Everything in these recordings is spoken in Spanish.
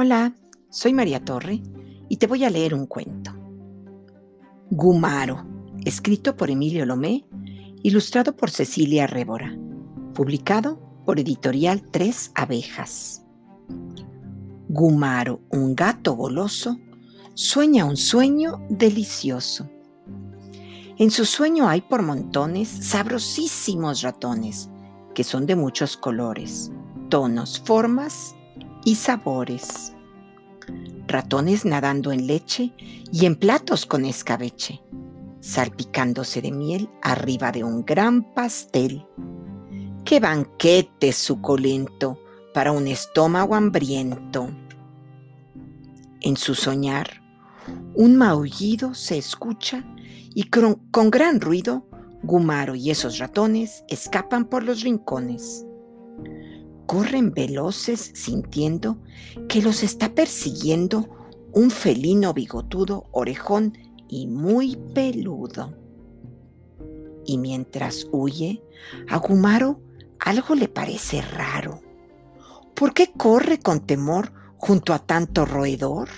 Hola, soy María Torre y te voy a leer un cuento. Gumaro, escrito por Emilio Lomé, ilustrado por Cecilia Révora, publicado por Editorial Tres Abejas. Gumaro, un gato goloso, sueña un sueño delicioso. En su sueño hay por montones sabrosísimos ratones, que son de muchos colores, tonos, formas y sabores. Ratones nadando en leche y en platos con escabeche, salpicándose de miel arriba de un gran pastel. ¡Qué banquete suculento para un estómago hambriento! En su soñar, un maullido se escucha y con, con gran ruido, Gumaro y esos ratones escapan por los rincones corren veloces sintiendo que los está persiguiendo un felino bigotudo, orejón y muy peludo. Y mientras huye, a Gumaro algo le parece raro. ¿Por qué corre con temor junto a tanto roedor?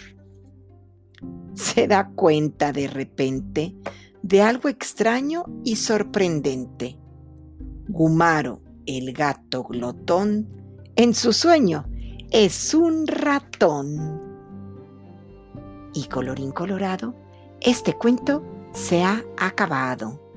Se da cuenta de repente de algo extraño y sorprendente. Gumaro, el gato glotón, en su sueño es un ratón. Y colorín colorado, este cuento se ha acabado.